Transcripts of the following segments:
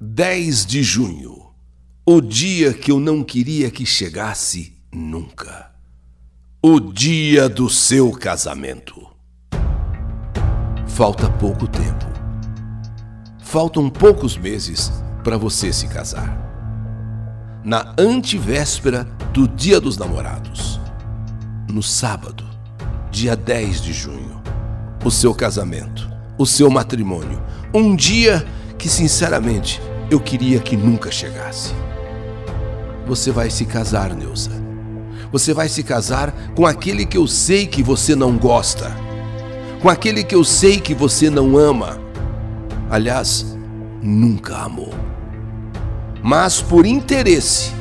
10 de junho, o dia que eu não queria que chegasse nunca. O dia do seu casamento. Falta pouco tempo. Faltam poucos meses para você se casar. Na antevéspera do Dia dos Namorados, no sábado, dia 10 de junho, o seu casamento, o seu matrimônio, um dia que sinceramente eu queria que nunca chegasse. Você vai se casar, Neuza. Você vai se casar com aquele que eu sei que você não gosta, com aquele que eu sei que você não ama. Aliás, nunca amou. Mas por interesse,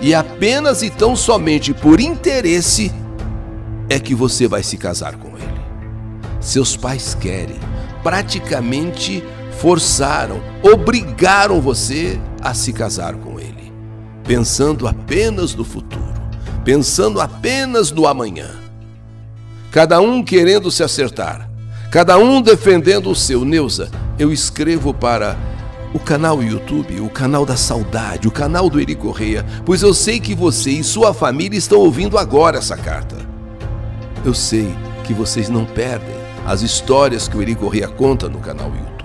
e apenas e tão somente por interesse, é que você vai se casar com ele. Seus pais querem, praticamente forçaram, obrigaram você a se casar com ele, pensando apenas no futuro, pensando apenas no amanhã. Cada um querendo se acertar, cada um defendendo o seu. Neuza, eu escrevo para o canal YouTube, o canal da saudade, o canal do Eri Correia, pois eu sei que você e sua família estão ouvindo agora essa carta. Eu sei que vocês não perdem as histórias que o Eri Correia conta no canal YouTube.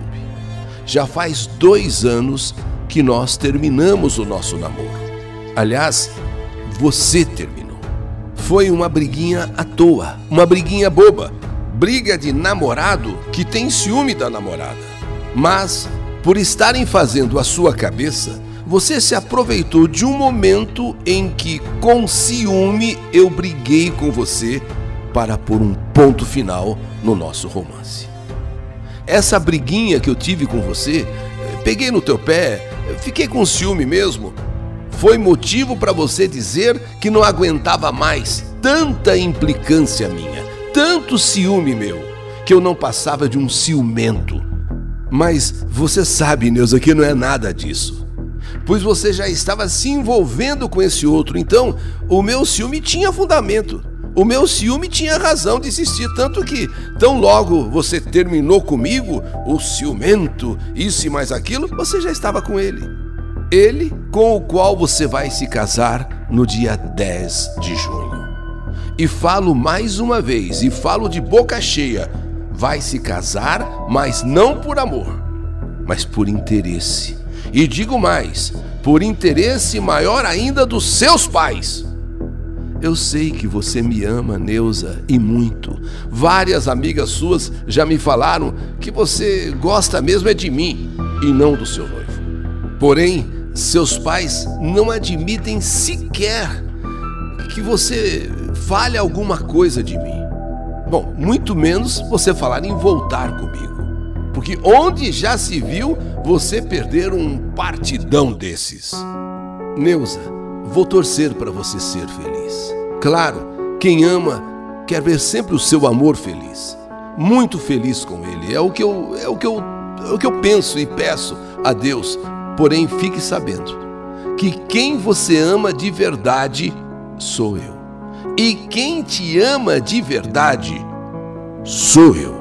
Já faz dois anos que nós terminamos o nosso namoro. Aliás, você terminou. Foi uma briguinha à toa, uma briguinha boba, briga de namorado que tem ciúme da namorada. Mas, por estarem fazendo a sua cabeça, você se aproveitou de um momento em que, com ciúme, eu briguei com você para pôr um ponto final no nosso romance essa briguinha que eu tive com você, peguei no teu pé, fiquei com ciúme mesmo. Foi motivo para você dizer que não aguentava mais tanta implicância minha, tanto ciúme meu, que eu não passava de um ciumento. Mas você sabe, Neuza, que não é nada disso. Pois você já estava se envolvendo com esse outro, então o meu ciúme tinha fundamento. O meu ciúme tinha razão de existir, tanto que, tão logo você terminou comigo, o ciumento, isso e mais aquilo, você já estava com ele. Ele com o qual você vai se casar no dia 10 de junho. E falo mais uma vez, e falo de boca cheia: vai se casar, mas não por amor, mas por interesse. E digo mais, por interesse maior ainda dos seus pais. Eu sei que você me ama, Neuza, e muito. Várias amigas suas já me falaram que você gosta mesmo é de mim e não do seu noivo. Porém, seus pais não admitem sequer que você fale alguma coisa de mim. Bom, muito menos você falar em voltar comigo. Porque onde já se viu você perder um partidão desses? Neuza, vou torcer para você ser feliz. Claro, quem ama quer ver sempre o seu amor feliz, muito feliz com ele. É o que eu, é o que eu, é o que eu penso e peço a Deus. Porém, fique sabendo que quem você ama de verdade sou eu. E quem te ama de verdade sou eu.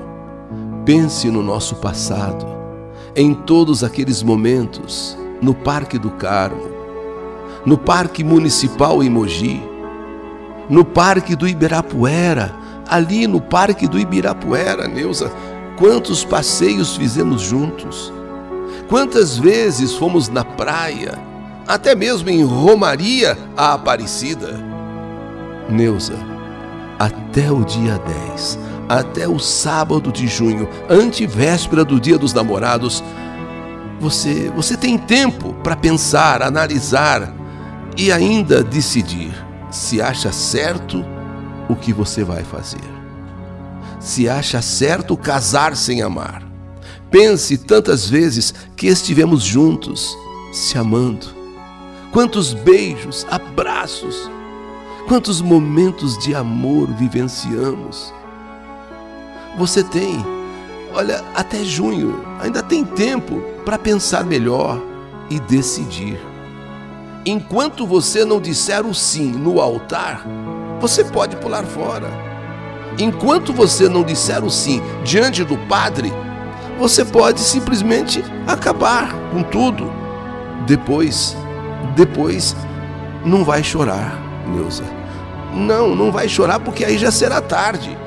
Pense no nosso passado, em todos aqueles momentos, no Parque do Carmo, no Parque Municipal em no Parque do Ibirapuera, ali no Parque do Ibirapuera, Neuza, quantos passeios fizemos juntos, quantas vezes fomos na praia, até mesmo em Romaria a Aparecida. Neuza, até o dia 10, até o sábado de junho, antevéspera do Dia dos Namorados, você, você tem tempo para pensar, analisar e ainda decidir se acha certo o que você vai fazer. Se acha certo casar sem amar. Pense tantas vezes que estivemos juntos, se amando. Quantos beijos, abraços, quantos momentos de amor vivenciamos. Você tem, olha, até junho, ainda tem tempo para pensar melhor e decidir. Enquanto você não disser o sim no altar, você pode pular fora. Enquanto você não disser o sim diante do padre, você pode simplesmente acabar com tudo Depois, depois, não vai chorar, Neuza. Não, não vai chorar porque aí já será tarde.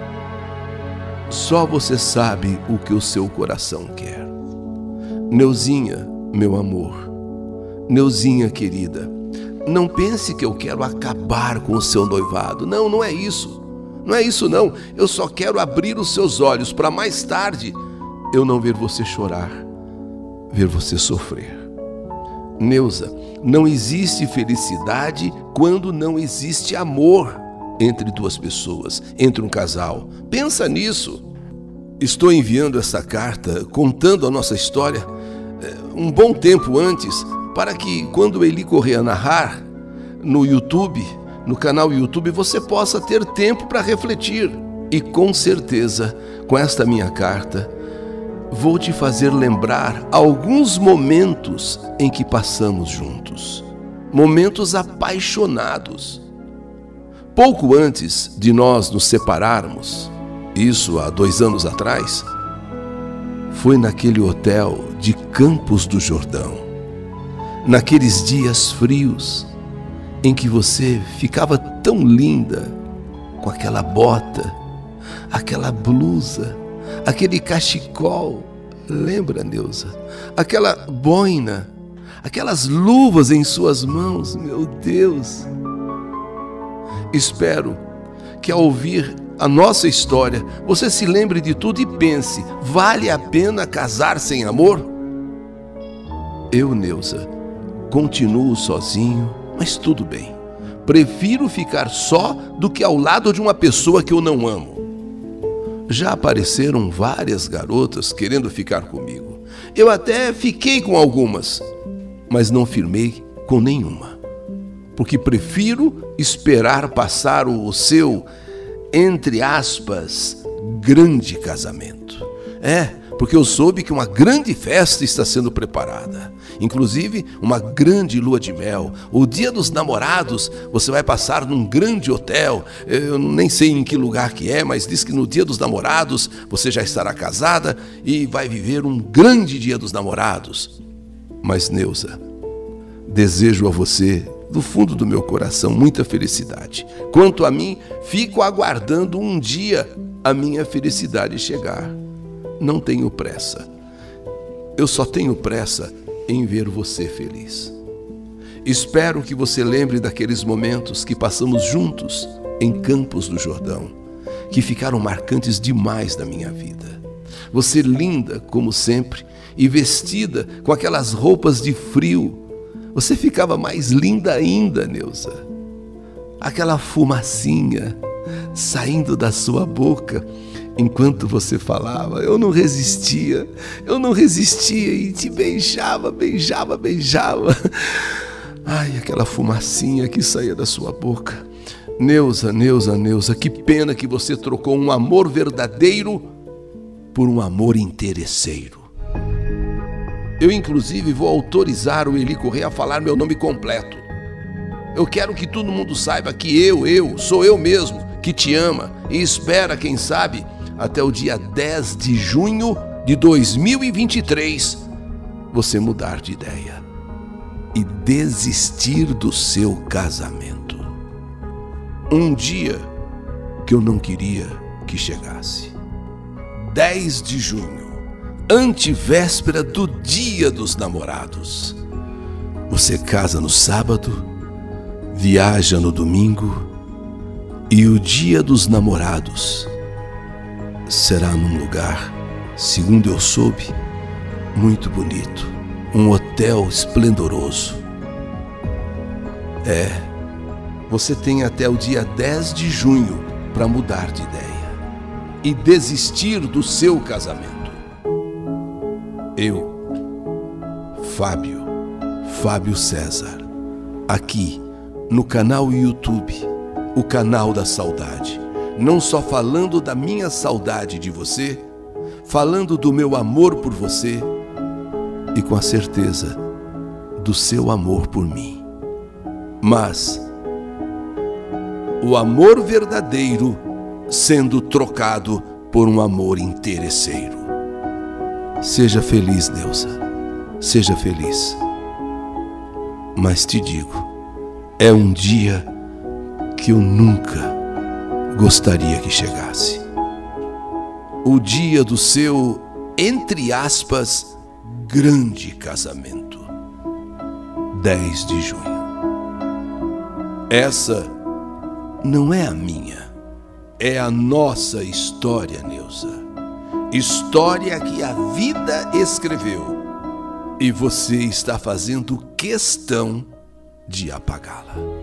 Só você sabe o que o seu coração quer. Neuzinha, meu amor, Neuzinha querida, não pense que eu quero acabar com o seu noivado. Não, não é isso. Não é isso não. Eu só quero abrir os seus olhos para mais tarde eu não ver você chorar, ver você sofrer. Neuza, não existe felicidade quando não existe amor entre duas pessoas, entre um casal. Pensa nisso. Estou enviando essa carta contando a nossa história eh, um bom tempo antes, para que quando Eli Correia narrar no YouTube, no canal YouTube, você possa ter tempo para refletir. E com certeza, com esta minha carta, vou te fazer lembrar alguns momentos em que passamos juntos, momentos apaixonados. Pouco antes de nós nos separarmos, isso há dois anos atrás, foi naquele hotel de Campos do Jordão, naqueles dias frios em que você ficava tão linda com aquela bota, aquela blusa aquele cachecol, lembra, Neuza? Aquela boina, aquelas luvas em suas mãos, meu Deus. Espero que ao ouvir a nossa história, você se lembre de tudo e pense: vale a pena casar sem amor? Eu, Neuza, continuo sozinho, mas tudo bem. Prefiro ficar só do que ao lado de uma pessoa que eu não amo. Já apareceram várias garotas querendo ficar comigo. Eu até fiquei com algumas, mas não firmei com nenhuma. Porque prefiro esperar passar o seu, entre aspas, grande casamento. É, porque eu soube que uma grande festa está sendo preparada. Inclusive, uma grande lua de mel. O dia dos namorados, você vai passar num grande hotel. Eu nem sei em que lugar que é, mas diz que no dia dos namorados você já estará casada e vai viver um grande dia dos namorados. Mas, Neuza, desejo a você do fundo do meu coração muita felicidade. Quanto a mim, fico aguardando um dia a minha felicidade chegar não tenho pressa. Eu só tenho pressa em ver você feliz. Espero que você lembre daqueles momentos que passamos juntos em Campos do Jordão, que ficaram marcantes demais na minha vida. Você linda, como sempre, e vestida com aquelas roupas de frio. Você ficava mais linda ainda, Neuza. Aquela fumacinha saindo da sua boca enquanto você falava, eu não resistia, eu não resistia e te beijava, beijava, beijava. Ai, aquela fumacinha que saía da sua boca. Neuza, Neuza, Neuza, que pena que você trocou um amor verdadeiro por um amor interesseiro. Eu, inclusive, vou autorizar o Eli Correia a falar meu nome completo. Eu quero que todo mundo saiba que eu, eu, sou eu mesmo, que te ama e espera, quem sabe, até o dia 10 de junho de 2023 você mudar de ideia e desistir do seu casamento. Um dia que eu não queria que chegasse. 10 de junho, antevéspera do Dia dos Namorados. Você casa no sábado, viaja no domingo e o Dia dos Namorados será num lugar, segundo eu soube, muito bonito, um hotel esplendoroso. É, você tem até o dia 10 de junho para mudar de ideia e desistir do seu casamento. Eu, Fábio, Fábio César, aqui no canal YouTube, o canal da saudade não só falando da minha saudade de você, falando do meu amor por você e com a certeza do seu amor por mim. Mas o amor verdadeiro sendo trocado por um amor interesseiro. Seja feliz, Neuza. Seja feliz. Mas te digo, é um dia que eu nunca gostaria que chegasse. O dia do seu, entre aspas, grande casamento. 10 de junho. Essa não é a minha, é a nossa história, Neuza. História que a vida escreveu e você está fazendo questão de apagá-la.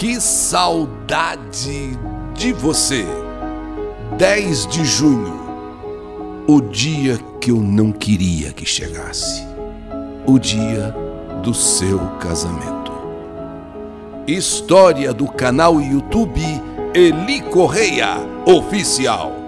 Que saudade de você! 10 de junho, o dia que eu não queria que chegasse, o dia do seu casamento. História do canal YouTube Eli Correia Oficial.